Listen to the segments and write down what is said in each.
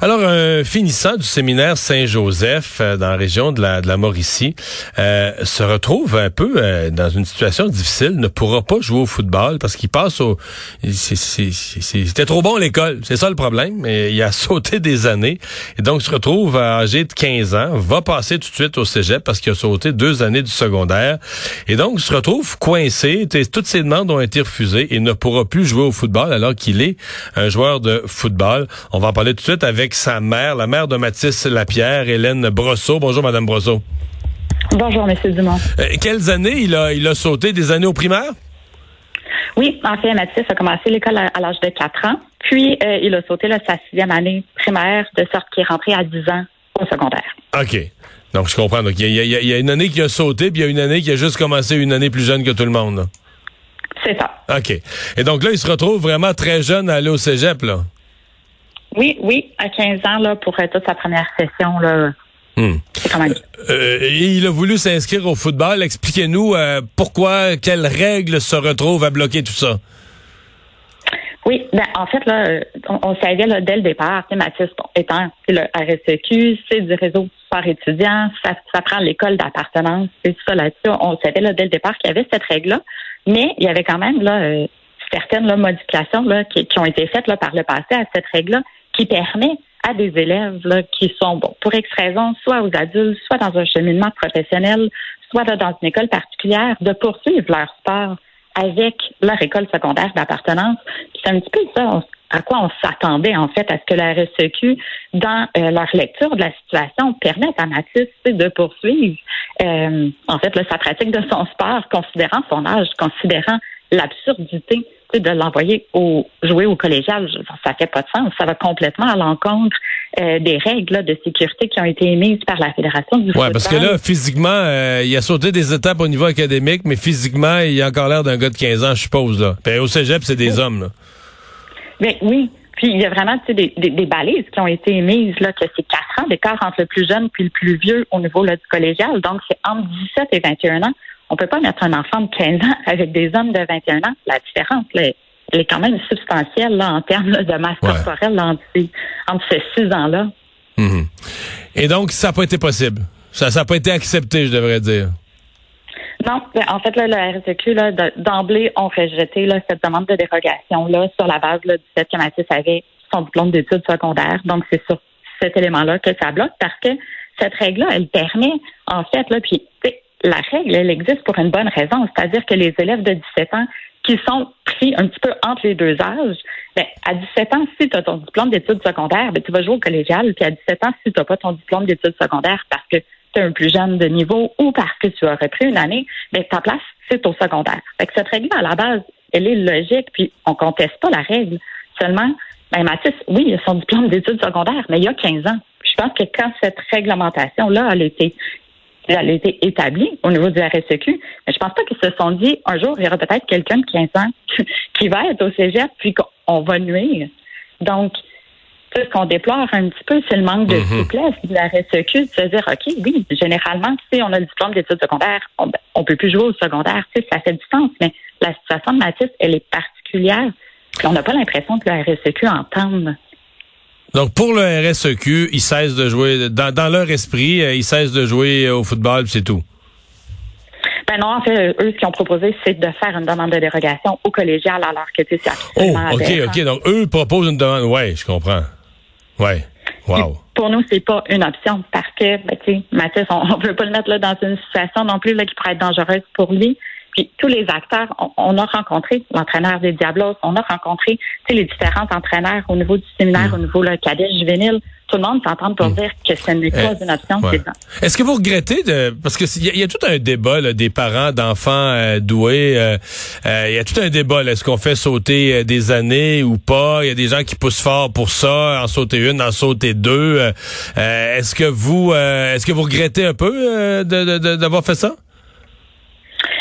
Alors, un finissant du séminaire Saint-Joseph euh, dans la région de la, de la Mauricie euh, se retrouve un peu euh, dans une situation difficile, ne pourra pas jouer au football parce qu'il passe au... C'était trop bon l'école, c'est ça le problème. Il a sauté des années et donc se retrouve âgé de 15 ans, va passer tout de suite au cégep parce qu'il a sauté deux années du secondaire et donc se retrouve coincé. Toutes ses demandes ont été refusées et ne pourra plus jouer au football alors qu'il est un joueur de football. On va en parler tout de suite avec sa mère, la mère de Mathis Lapierre, Hélène Brosseau. Bonjour, Madame Brosseau. Bonjour, Monsieur Dumont. Euh, quelles années il a, il a sauté? Des années au primaire? Oui, en fait, Mathis a commencé l'école à, l'âge de 4 ans. Puis, euh, il a sauté sa sixième année primaire, de sorte qu'il est rentré à 10 ans au secondaire. OK. Donc, je comprends. Donc, il y, a, une année qui a sauté, puis il y a une année qui a juste commencé une année plus jeune que tout le monde. C'est ça. OK. Et donc là, il se retrouve vraiment très jeune à aller au cégep, là. Oui, oui, à 15 ans, là, pour toute sa première session, là. Hmm. Quand même. Euh, il a voulu s'inscrire au football. Expliquez-nous euh, pourquoi, quelles règles se retrouvent à bloquer tout ça? Oui, ben, en fait, là, on, savait là, dès le départ, Mathis étant le RSEQ, c'est du réseau sport étudiant, ça, ça prend l'école d'appartenance, c'est ça là-dessus. On savait là, dès le départ qu'il y avait cette règle-là, mais il y avait quand même là, euh, certaines là, modifications là, qui, qui, ont été faites là, par le passé à cette règle-là qui permet à des élèves là, qui sont, bon, pour X raisons, soit aux adultes, soit dans un cheminement professionnel, soit dans une école particulière, de poursuivre leur sport avec leur école secondaire d'appartenance. C'est un petit peu ça à quoi on s'attendait, en fait, à ce que la RSEQ, dans euh, leur lecture de la situation, permette à Mathis de poursuivre, euh, en fait, là, sa pratique de son sport, considérant son âge, considérant l'absurdité de l'envoyer au jouer au collégial, ça fait pas de sens. Ça va complètement à l'encontre euh, des règles de sécurité qui ont été émises par la Fédération du Ouais, parce que là, physiquement, euh, il a sauté des étapes au niveau académique, mais physiquement, il a encore l'air d'un gars de 15 ans, je suppose. Là. au cégep, c'est des hommes. Là. Oui. Puis il y a vraiment des, des, des, balises qui ont été émises, là, que c'est 4 ans d'écart entre le plus jeune puis le plus vieux au niveau là, du collégial. Donc, c'est entre 17 et 21 ans. On peut pas mettre un enfant de 15 ans avec des hommes de 21 ans. La différence, elle est quand même substantielle là, en termes de masse corporelle entre, ces six ans-là. Mhm. Et donc, ça n'a pas été possible. Ça n'a pas été accepté, je devrais dire. Non, ben, en fait, là, le RSEQ, d'emblée, ont rejeté là, cette demande de dérogation-là sur la base là, du fait que Mathis avait son diplôme d'études secondaires. Donc, c'est sur cet élément-là que ça bloque parce que cette règle-là, elle permet, en fait, là, puis la règle, elle existe pour une bonne raison, c'est-à-dire que les élèves de 17 ans qui sont pris un petit peu entre les deux âges, ben, à 17 ans, si tu as ton diplôme d'études secondaires, ben, tu vas jouer au collégial, puis à 17 ans, si tu n'as pas ton diplôme d'études secondaires parce que tu es un plus jeune de niveau ou parce que tu as repris une année, ben, ta place, c'est au secondaire. Fait que cette règle, à la base, elle est logique, puis on conteste pas la règle. Seulement, ben, Mathis, oui, il a son diplôme d'études secondaires, mais il y a 15 ans. Je pense que quand cette réglementation-là a été elle a été établie au niveau du RSEQ. Mais je pense pas qu'ils se sont dit un jour, il y aura peut-être quelqu'un de 15 ans qui va être au cégep puis qu'on va nuire. Donc, ce qu'on déplore un petit peu, c'est le manque de mm-hmm. souplesse du RSEQ de se dire, OK, oui, généralement, si on a le diplôme d'études secondaires, on, ne peut plus jouer au secondaire, tu ça fait du sens, mais la situation de Mathis, elle est particulière. on n'a pas l'impression que le RSEQ entende donc pour le RSEQ, ils cessent de jouer dans, dans leur esprit, euh, ils cessent de jouer au football, c'est tout. Ben non, en fait, eux, ce qu'ils ont proposé, c'est de faire une demande de dérogation au collégial alors que c'est absolument Oh, OK, OK. Donc, eux proposent une demande. Oui, je comprends. Oui. Wow. pour nous, c'est pas une option parce que, ben, tu sais, Mathis, on ne veut pas le mettre là, dans une situation non plus là, qui pourrait être dangereuse pour lui. Puis tous les acteurs, on, a rencontré l'entraîneur des Diablos, on a rencontré les différents entraîneurs au niveau du séminaire, mm. au niveau le cadet juvénile. Tout le monde s'entend pour mm. dire que ce n'est pas euh, une option. Est-ce que vous regrettez de parce que il y, a tout un débat là, des parents d'enfants euh, doués. Euh, il y a tout un débat. Est-ce qu'on fait sauter des années ou pas? Il y a des gens qui poussent fort pour ça, en sauter une, en sauter deux. est-ce que vous est-ce que vous regrettez un peu d'avoir fait ça?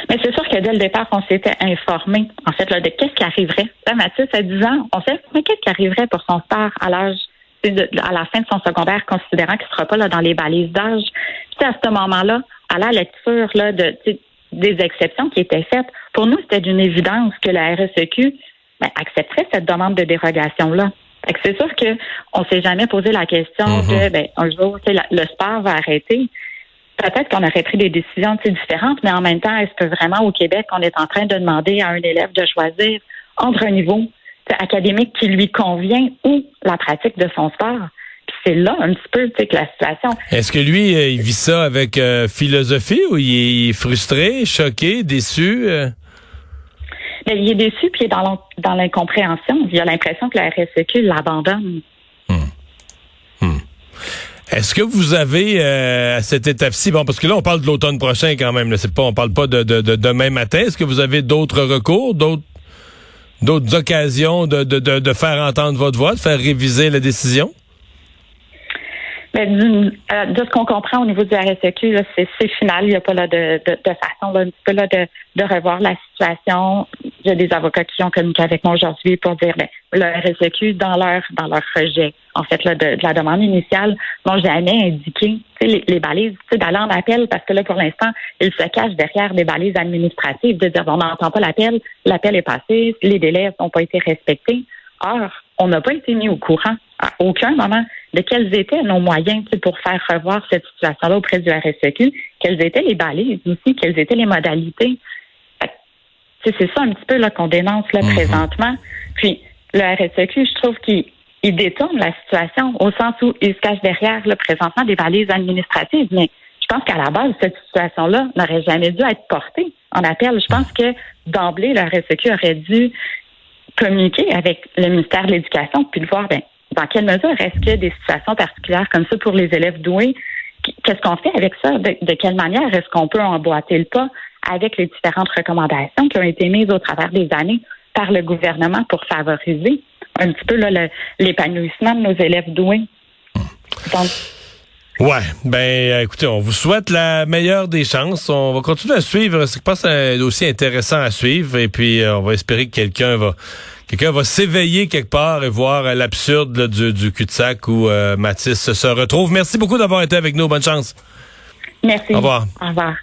Mais c'est sûr que dès le départ, on s'était informé, en fait, là, de qu'est-ce qui arriverait. Là, Mathis, à 10 ans, on sait, mais qu'est-ce qui arriverait pour son sport à l'âge, à la fin de son secondaire, considérant qu'il ne sera pas là dans les balises d'âge? Puis à ce moment-là, à la lecture là, de, des exceptions qui étaient faites, pour nous, c'était d'une évidence que la RSEQ ben, accepterait cette demande de dérogation-là. C'est sûr qu'on ne s'est jamais posé la question Mm-hmm. de ben, un jour, le sport va arrêter. Peut-être qu'on aurait pris des décisions différentes, mais en même temps, est-ce que vraiment au Québec, on est en train de demander à un élève de choisir entre un niveau académique qui lui convient ou la pratique de son sport? c'est là un petit peu que la situation. Est-ce que lui, euh, il vit ça avec euh, philosophie ou il est frustré, choqué, déçu? Euh? Mais il est déçu puis il est dans l'incompréhension. Il a l'impression que la RSEQ l'abandonne. Est-ce que vous avez à cette étape-ci, bon, parce que là on parle de l'automne prochain quand même, c'est pas, on parle pas de, de, de demain matin. Est-ce que vous avez d'autres recours, d'autres occasions de, de faire entendre votre voix, de faire réviser la décision? Mais euh, de ce qu'on comprend au niveau du RSEQ, c'est final. Il n'y a pas là, de, de, de façon là, un petit peu là, de, de revoir la situation. A des avocats qui ont communiqué avec moi aujourd'hui pour dire ben, le RSEQ, dans leur dans leur rejet, en fait, là, de, la demande initiale, n'ont jamais indiqué les, les balises d'aller en appel parce que là, pour l'instant, ils se cachent derrière des balises administratives de dire on n'entend pas l'appel, l'appel est passé, les délais n'ont pas été respectés. Or, on n'a pas été mis au courant à aucun moment de quels étaient nos moyens pour faire revoir cette situation-là auprès du RSEQ, quelles étaient les balises aussi, quelles étaient les modalités. C'est ça un petit peu qu'on dénonce là mm-hmm. présentement. Puis le RSEQ, je trouve qu'il détourne la situation au sens où il se cache derrière là, présentement des balises administratives. Mais je pense qu'à la base, cette situation-là n'aurait jamais dû être portée en appel. Je pense que d'emblée, le RSEQ aurait dû communiquer avec le ministère de l'Éducation puis de voir, ben, dans quelle mesure est-ce a des situations particulières comme ça pour les élèves doués? Qu'est-ce qu'on fait avec ça? De, quelle manière est-ce qu'on peut emboîter le pas avec les différentes recommandations qui ont été mises au travers des années par le gouvernement pour favoriser un petit peu l'épanouissement de nos élèves doués? Donc, Ouais, ben écoutez, on vous souhaite la meilleure des chances. On va continuer à suivre. C'est pas un dossier intéressant à suivre et puis euh, on va espérer que quelqu'un va quelqu'un va s'éveiller quelque part et voir l'absurde du, du cul-de-sac où euh, Mathis se retrouve. Merci beaucoup d'avoir été avec nous. Bonne chance. Merci. Au revoir. Au revoir.